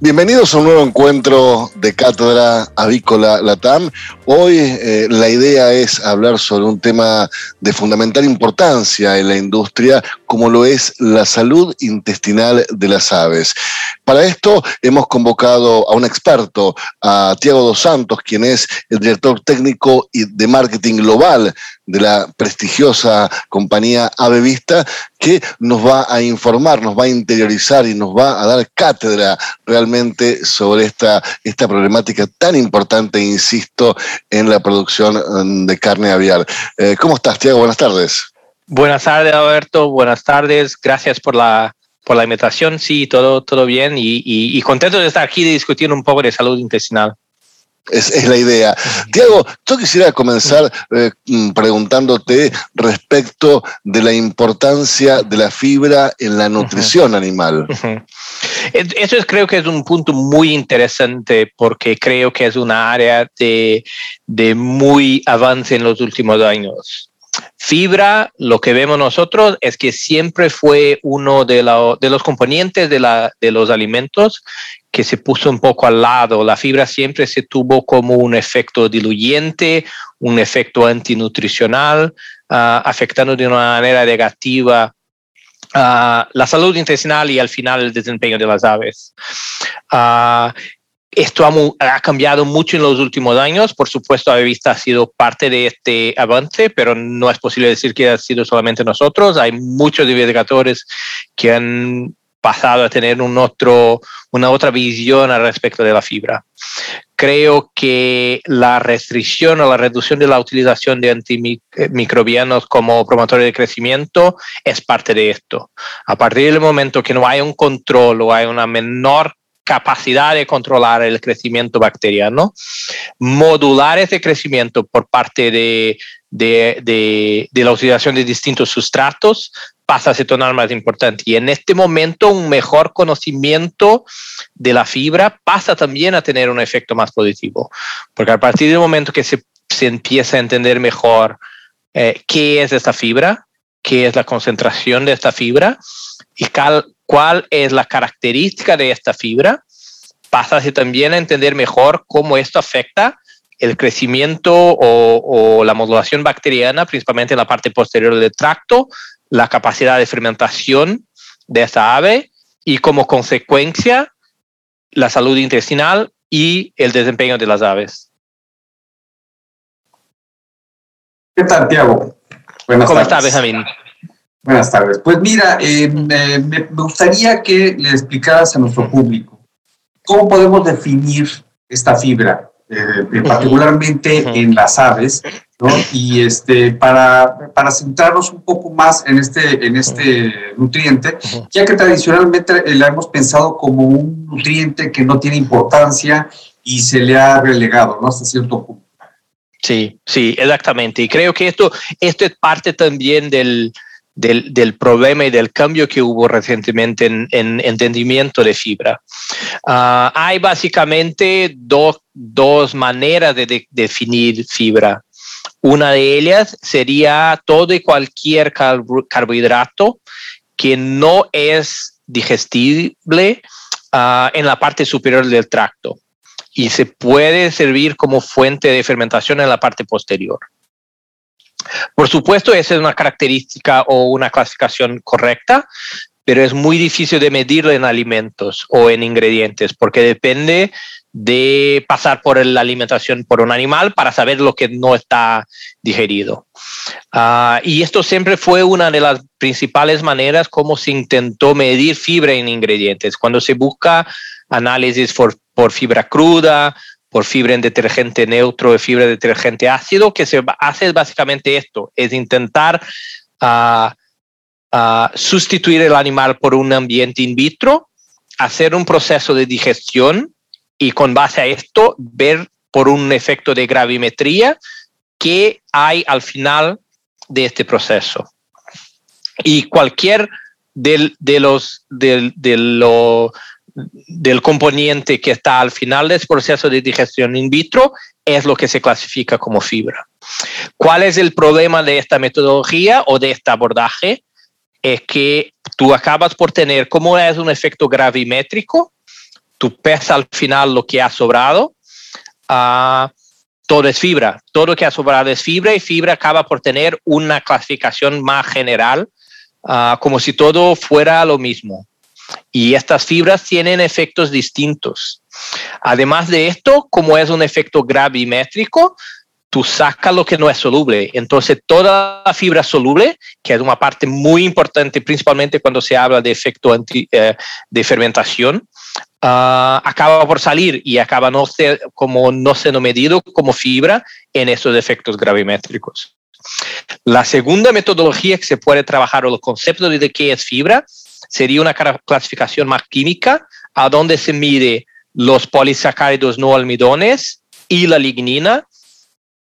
Bienvenidos a un nuevo encuentro de Cátedra Avícola Latam. Hoy eh, la idea es hablar sobre un tema de fundamental importancia en la industria, como lo es la salud intestinal de las aves. Para esto hemos convocado a un experto, a Tiago Dos Santos, quien es el director técnico de marketing global de la prestigiosa compañía Ave Vista, que nos va a informar, nos va a interiorizar y nos va a dar cátedra realmente sobre esta, esta problemática tan importante, insisto, en la producción mm, de carne aviar. Eh, ¿Cómo estás, Tiago? Buenas tardes. Buenas tardes, Alberto. Buenas tardes. Gracias por la, por la invitación. Sí, todo, todo bien y, y contento de estar aquí y discutir un poco de salud intestinal. Es, la idea. Tiago, yo quisiera comenzar eh, mm, preguntándote respecto de la importancia de la fibra en la nutrición animal. Eso es, creo que es un punto muy interesante porque creo que es una área de, de muy avance en los últimos años. Fibra, lo que vemos nosotros es que siempre fue uno de, los componentes de, los alimentos que se puso un poco al lado. La fibra siempre se tuvo como un efecto diluyente, un efecto antinutricional, uh, afectando de una manera negativa uh, la salud intestinal y al final el desempeño de las aves. Uh, esto ha, ha, cambiado mucho en los últimos años. Por supuesto, Avevista ha sido parte de este avance, pero no es posible decir que ha sido solamente nosotros. Hay muchos investigadores que han pasado a tener un otro, una otra visión al respecto de la fibra. Creo que la restricción o la reducción de la utilización de antimicrobianos como promotores de crecimiento es parte de esto. A partir del momento que no hay un control o hay una menor capacidad de controlar el crecimiento bacteriano, modular ese crecimiento por parte de, de, la utilización de distintos sustratos pasa a ser tornar más importante. Y en este momento un mejor conocimiento de la fibra pasa también a tener un efecto más positivo, porque a partir del momento que se, se empieza a entender mejor eh, qué es esta fibra, qué es la concentración de esta fibra y cal, cuál es la característica de esta fibra, pasa a también a entender mejor cómo esto afecta el crecimiento o, o, la modulación bacteriana, principalmente en la parte posterior del tracto, la capacidad de fermentación de esa ave y como consecuencia la salud intestinal y el desempeño de las aves. ¿Qué tal, Tiago? ¿Cómo estás, Benjamín? Buenas tardes. Pues mira, eh, me gustaría que le explicaras a nuestro público cómo podemos definir esta fibra, eh, particularmente en las aves, y este, para, para centrarnos un poco más en este, en este nutriente, ya que tradicionalmente la hemos pensado como un nutriente que no tiene importancia y se le ha relegado, ¿no? Hasta cierto punto. Sí, sí, exactamente. Y creo que esto, esto es parte también del, del, problema y del cambio que hubo recientemente en, en entendimiento de fibra. Uh, hay básicamente dos, dos maneras de, de, definir fibra. Una de ellas sería todo y cualquier carbohidrato que no es digestible uh, en la parte superior del tracto y se puede servir como fuente de fermentación en la parte posterior. Por supuesto, esa es una característica o una clasificación correcta, pero es muy difícil de medirlo en alimentos o en ingredientes porque depende de pasar por la alimentación por un animal para saber lo que no está digerido. Uh, y esto siempre fue una de las principales maneras como se intentó medir fibra en ingredientes. Cuando se busca análisis por fibra cruda, por fibra en detergente neutro, de fibra de detergente ácido, que se hace básicamente esto, es intentar uh, ah, sustituir el animal por un ambiente in vitro, hacer un proceso de digestión y con base a esto ver por un efecto de gravimetría qué hay al final de este proceso. Y cualquier del, de los, del, lo, del componente que está al final del proceso de digestión in vitro es lo que se clasifica como fibra. ¿Cuál es el problema de esta metodología o de este abordaje? Es que tú acabas por tener, como es un efecto gravimétrico, tú pesas al final lo que ha sobrado, uh, todo es fibra, todo lo que ha sobrado es fibra y fibra acaba por tener una clasificación más general, uh, como si todo fuera lo mismo. Y estas fibras tienen efectos distintos. Además de esto, como es un efecto gravimétrico, tú sacas lo que no es soluble. Entonces, toda la fibra soluble, que es una parte muy importante, principalmente cuando se habla de efecto eh, de fermentación, ah, acaba por salir y acaba no ser, como no siendo medido como fibra en esos efectos gravimétricos. La segunda metodología que se puede trabajar o el concepto de qué es fibra sería una clasificación más química, a donde se mide los polisacáridos no almidones y la lignina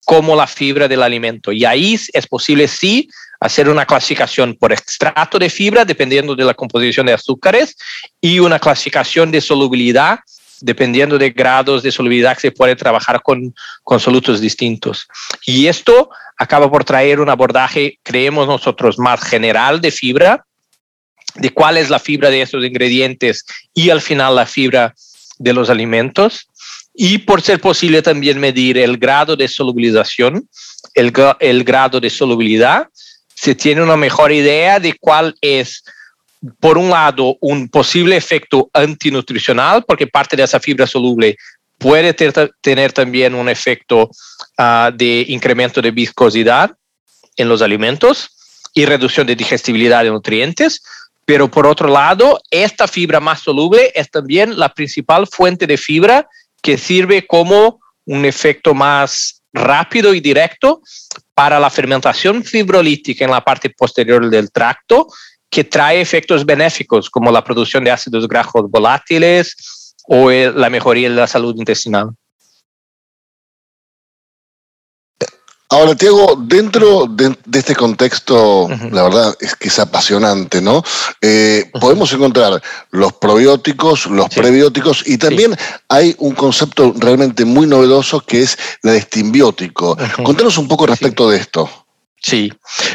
como la fibra del alimento. Y ahí es posible, sí, hacer una clasificación por extracto de fibra, dependiendo de la composición de azúcares, y una clasificación de solubilidad, dependiendo de grados de solubilidad que se puede trabajar con, con solutos distintos. Y esto acaba por traer un abordaje, creemos nosotros, más general de fibra, de cuál es la fibra de esos ingredientes y al final la fibra de los alimentos. Y por ser posible también medir el grado de solubilización, el, grado de solubilidad, se tiene una mejor idea de cuál es, por un lado, un posible efecto antinutricional, porque parte de esa fibra soluble puede tener también un efecto ah, de incremento de viscosidad en los alimentos y reducción de digestibilidad de nutrientes, pero por otro lado, esta fibra más soluble es también la principal fuente de fibra que sirve como un efecto más rápido y directo para la fermentación fibrolítica en la parte posterior del tracto, que trae efectos benéficos como la producción de ácidos grasos volátiles o la mejoría de la salud intestinal. Ahora, Tiago, dentro de, este contexto, la verdad es que es apasionante, ¿no? Eh, podemos encontrar los probióticos, los prebióticos y también hay un concepto realmente muy novedoso que es la de estimbiótico. Contanos un poco respecto de esto. Sí,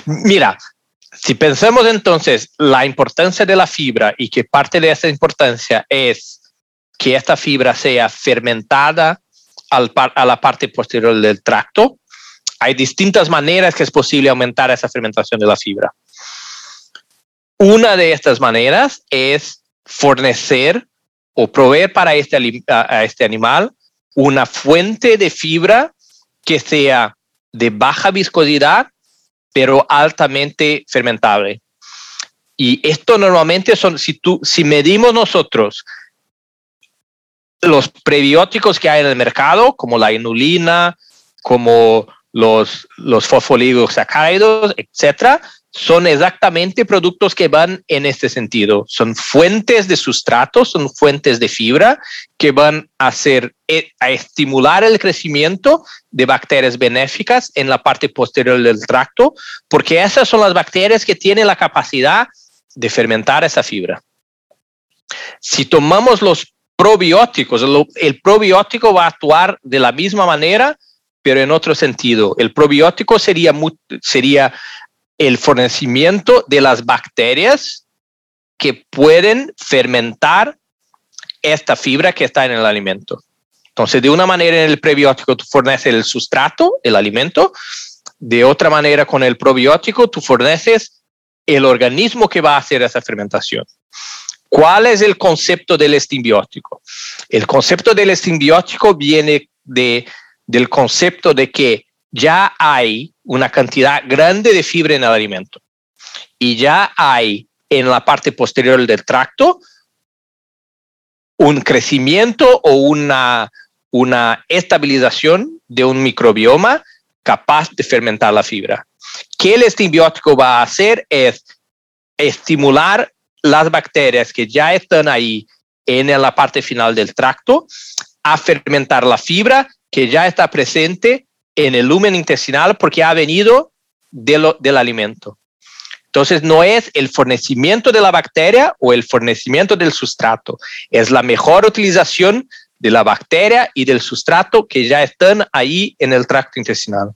mira, si pensamos entonces la importancia de la fibra y que parte de esa importancia es que esta fibra sea fermentada a la parte posterior del tracto, hay distintas maneras que es posible aumentar esa fermentación de la fibra. Una de estas maneras es fornecer o proveer para este, a este animal una fuente de fibra que sea de baja viscosidad, pero altamente fermentable. Y esto normalmente son, si, tú, si medimos nosotros los prebióticos que hay en el mercado, como la inulina, como los, los fosfolipídidos etcétera, son exactamente productos que van en este sentido. Son fuentes de sustrato, son fuentes de fibra que van a hacer, eh, a estimular el crecimiento de bacterias benéficas en la parte posterior del tracto, porque esas son las bacterias que tienen la capacidad de fermentar esa fibra. Si tomamos los probióticos, el probiótico va a actuar de la misma manera pero en otro sentido. El probiótico sería, sería el fornecimiento de las bacterias que pueden fermentar esta fibra que está en el alimento. Entonces, de una manera en el prebiótico tú forneces el sustrato, el alimento, de otra manera con el probiótico tú forneces el organismo que va a hacer esa fermentación. ¿Cuál es el concepto del estimbiótico? El concepto del estimbiótico viene de del concepto de que ya hay una cantidad grande de fibra en el alimento y ya hay en la parte posterior del tracto un crecimiento o una, una estabilización de un microbioma capaz de fermentar la fibra. ¿Qué el estimbiótico va a hacer? Es estimular las bacterias que ya están ahí en la parte final del tracto a fermentar la fibra que ya está presente en el lumen intestinal porque ha venido del alimento. Entonces, no es el fornecimiento de la bacteria o el fornecimiento del sustrato, es la mejor utilización de la bacteria y del sustrato que ya están ahí en el tracto intestinal.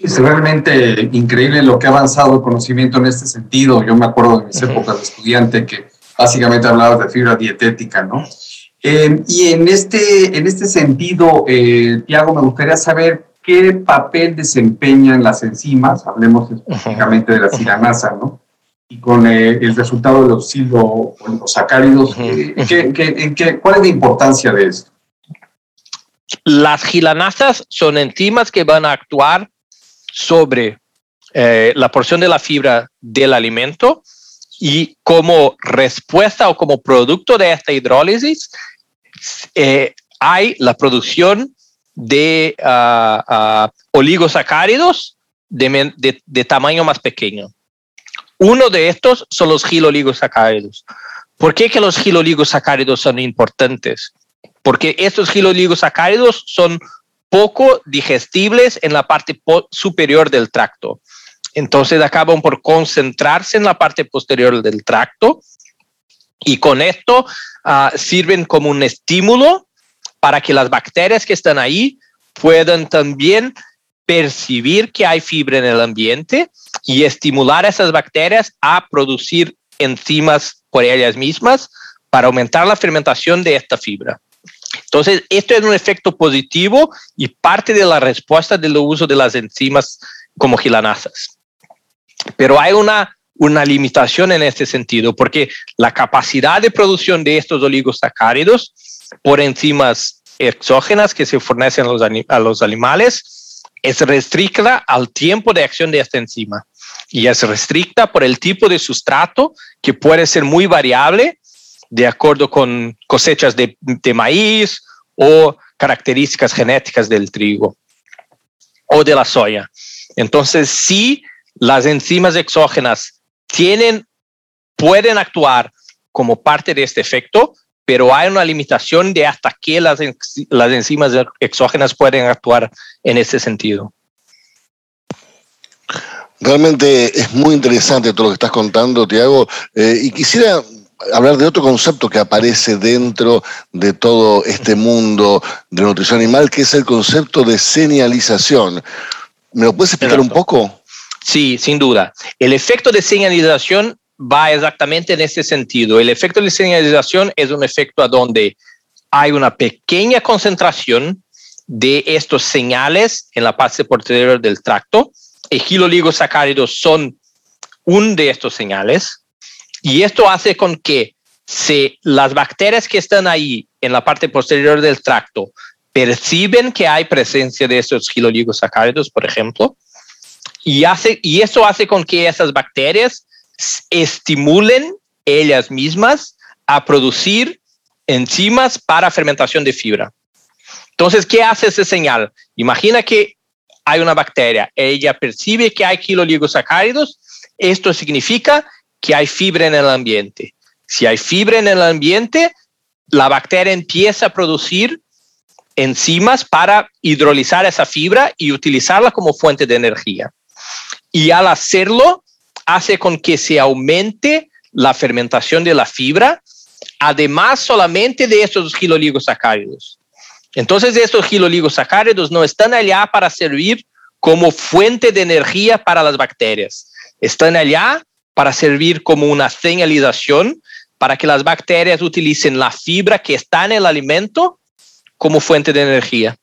es realmente increíble lo que ha avanzado el conocimiento en este sentido. Yo me acuerdo de mis épocas de estudiante que básicamente hablaba de fibra dietética, ¿no? Eh, y en este, en este sentido, eh, Tiago, me gustaría saber qué papel desempeñan las enzimas, hablemos específicamente de la silanasa, ¿no? Y con eh, el resultado de los silosacáridos, uh cuál es la importancia de esto? Las gilanasas son enzimas que van a actuar sobre eh, la porción de la fibra del alimento y como respuesta o como producto de esta hidrólisis eh, hay la producción de uh, oligosacáridos de, tamaño más pequeño. Uno de estos son los giloligosacáridos. ¿Por qué que los giloligosacáridos son importantes? Porque estos giloligosacáridos son poco digestibles en la parte superior del tracto. Entonces acaban por concentrarse en la parte posterior del tracto y con esto uh, sirven como un estímulo para que las bacterias que están ahí puedan también percibir que hay fibra en el ambiente y estimular a esas bacterias a producir enzimas por ellas mismas para aumentar la fermentación de esta fibra. Entonces, esto es un efecto positivo y parte de la respuesta del uso de las enzimas como gilanasas. Pero hay una, una limitación en este sentido, porque la capacidad de producción de estos oligosacáridos por enzimas exógenas que se fornecen a los, a los animales es restricta al tiempo de acción de esta enzima y es restricta por el tipo de sustrato que puede ser muy variable de acuerdo con cosechas de, de maíz o características genéticas del trigo o de la soya. Entonces, si las enzimas exógenas tienen, pueden actuar como parte de este efecto, pero hay una limitación de hasta qué las, las enzimas exógenas pueden actuar en ese sentido. Realmente es muy interesante todo lo que estás contando, Tiago, eh, y quisiera hablar de otro concepto que aparece dentro de todo este mundo de nutrición animal, que es el concepto de señalización. ¿Me lo puedes explicar un poco? Sí, sin duda. El efecto de señalización va exactamente en ese sentido. El efecto de señalización es un efecto a donde hay una pequeña concentración de estos señales en la parte posterior del tracto. Egiloligosacáridos son un de estos señales y esto hace con que si las bacterias que están ahí en la parte posterior del tracto perciben que hay presencia de estos giloligosacáridos, por ejemplo, y, hace, y eso hace con que esas bacterias estimulen ellas mismas a producir enzimas para fermentación de fibra. Entonces, ¿qué hace esa señal? Imagina que hay una bacteria, ella percibe que hay kiloligosacáridos, esto significa que hay fibra en el ambiente. Si hay fibra en el ambiente, la bacteria empieza a producir enzimas para hidrolizar esa fibra y utilizarla como fuente de energía. Y al hacerlo, hace con que se aumente la fermentación de la fibra, además solamente de estos giloligosacáridos. Entonces, estos giloligosacáridos no están allá para servir como fuente de energía para las bacterias. Están allá para servir como una señalización para que las bacterias utilicen la fibra que está en el alimento como fuente de energía.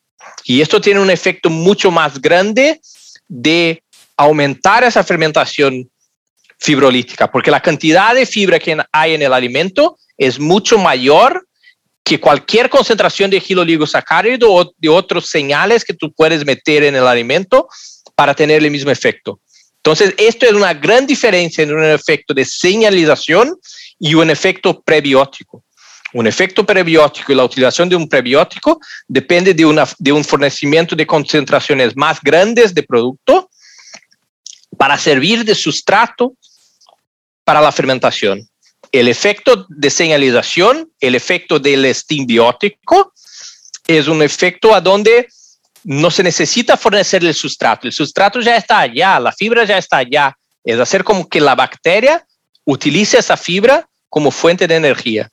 Y esto tiene un efecto mucho más grande de aumentar esa fermentación fibrolítica, porque la cantidad de fibra que hay en el alimento es mucho mayor que cualquier concentración de giloligosacárido o de otros señales que tú puedes meter en el alimento para tener el mismo efecto. Entonces, esto es una gran diferencia entre un efecto de señalización y un efecto prebiótico. Un efecto prebiótico y la utilización de un prebiótico depende de, una, de un fornecimiento de concentraciones más grandes de producto para servir de sustrato para la fermentación. El efecto de señalización, el efecto del estimbiótico, es un efecto a donde no se necesita fornecer el sustrato. El sustrato ya está allá, la fibra ya está allá. Es hacer como que la bacteria utilice esa fibra como fuente de energía.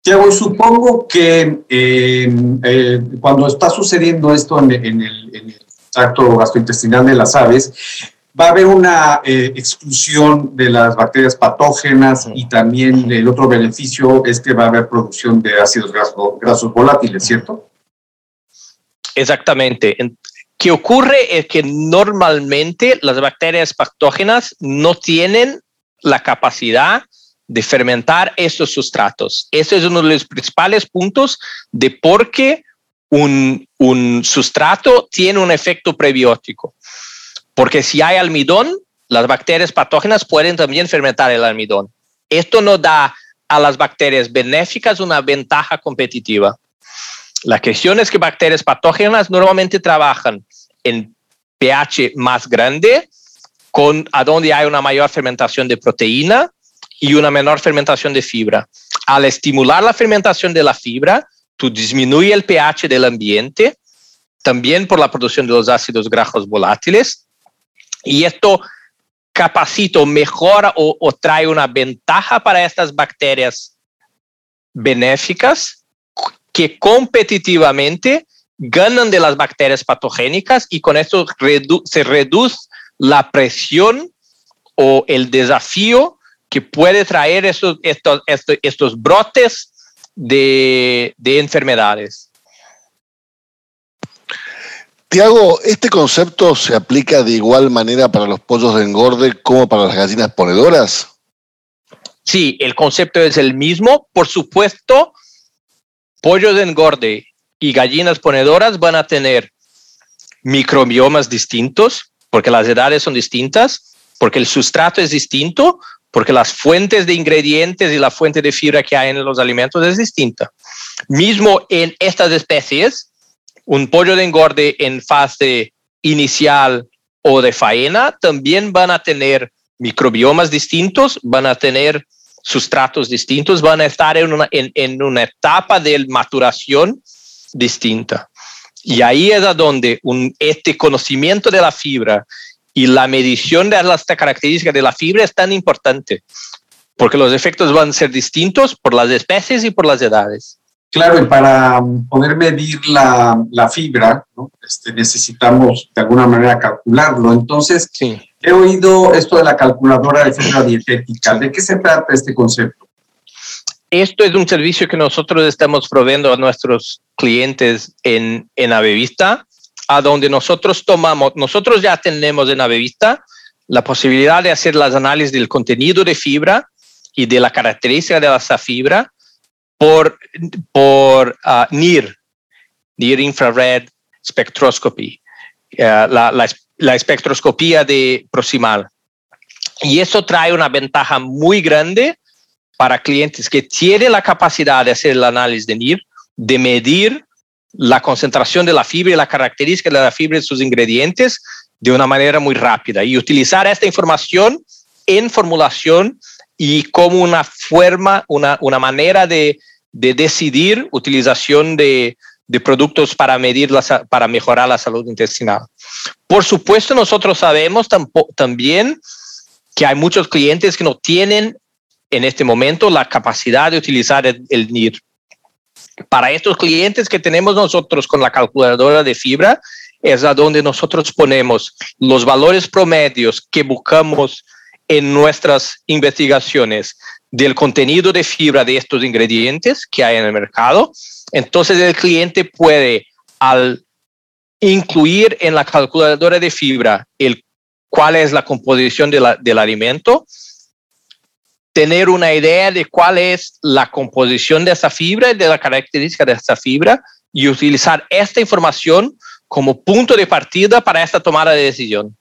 Tiago, supongo que eh, eh, cuando está sucediendo esto en, el, tracto gastrointestinal de las aves, va a haber una eh, exclusión de las bacterias patógenas y también el otro beneficio es que va a haber producción de ácidos grasos, volátiles, ¿cierto? Exactamente. ¿Qué ocurre es que normalmente las bacterias patógenas no tienen la capacidad de fermentar estos sustratos. Ese es uno de los principales puntos de por qué un, un sustrato tiene un efecto prebiótico. Porque si hay almidón, las bacterias patógenas pueden también fermentar el almidón. Esto no da a las bacterias benéficas una ventaja competitiva. La cuestión es que bacterias patógenas normalmente trabajan en pH más grande, con a donde hay una mayor fermentación de proteína y una menor fermentación de fibra. Al estimular la fermentación de la fibra, tú disminuyes el pH del ambiente, también por la producción de los ácidos grasos volátiles, y esto capacita mejora o, trae una ventaja para estas bacterias benéficas que competitivamente ganan de las bacterias patogénicas y con esto se reduce la presión o el desafío que puede traer estos, estos, estos, brotes de, de enfermedades. Tiago, ¿este concepto se aplica de igual manera para los pollos de engorde como para las gallinas ponedoras? Sí, el concepto es el mismo. Por supuesto, pollos de engorde y gallinas ponedoras van a tener microbiomas distintos, porque las edades son distintas, porque el sustrato es distinto, porque las fuentes de ingredientes y la fuente de fibra que hay en los alimentos es distinta. Mismo en estas especies, un pollo de engorde en fase inicial o de faena también van a tener microbiomas distintos, van a tener sustratos distintos, van a estar en una, en, una etapa de maturación distinta. Y ahí es a donde este conocimiento de la fibra y la medición de las características de la fibra es tan importante, porque los efectos van a ser distintos por las especies y por las edades. Claro, y para poder medir la, la fibra, este, necesitamos de alguna manera calcularlo. Entonces, he oído esto de la calculadora de fibra dietética. ¿De qué se trata este concepto? Esto es un servicio que nosotros estamos proveyendo a nuestros clientes en, en Avevista a donde nosotros tomamos, nosotros ya tenemos en Avevista la posibilidad de hacer las análisis del contenido de fibra y de la característica de esa fibra por, por uh, NIR, Near Infrared Spectroscopy, uh, la, la, la, espectroscopía de proximal. Y eso trae una ventaja muy grande para clientes que tienen la capacidad de hacer el análisis de NIR, de medir la concentración de la fibra y la característica de la fibra y sus ingredientes de una manera muy rápida y utilizar esta información en formulación y como una forma, una, una manera de, de decidir utilización de, de productos para medir para mejorar la salud intestinal. Por supuesto, nosotros sabemos también que hay muchos clientes que no tienen en este momento la capacidad de utilizar el, el NIR para estos clientes que tenemos nosotros con la calculadora de fibra, es a donde nosotros ponemos los valores promedios que buscamos en nuestras investigaciones del contenido de fibra de estos ingredientes que hay en el mercado. Entonces el cliente puede, al incluir en la calculadora de fibra el cuál es la composición del alimento, tener una idea de cuál es la composición de esa fibra de la característica de esa fibra y utilizar esta información como punto de partida para esta tomada de decisión.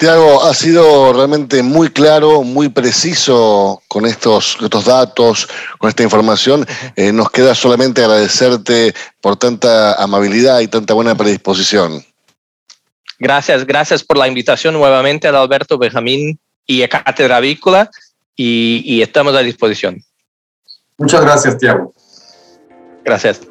Tiago, ha sido realmente muy claro, muy preciso con estos, estos datos, con esta información. Eh, nos queda solamente agradecerte por tanta amabilidad y tanta buena predisposición. Gracias, gracias por la invitación nuevamente a Alberto Benjamín y a Cátedra Avícola y, y estamos a disposición. Muchas gracias, Tiago. Gracias.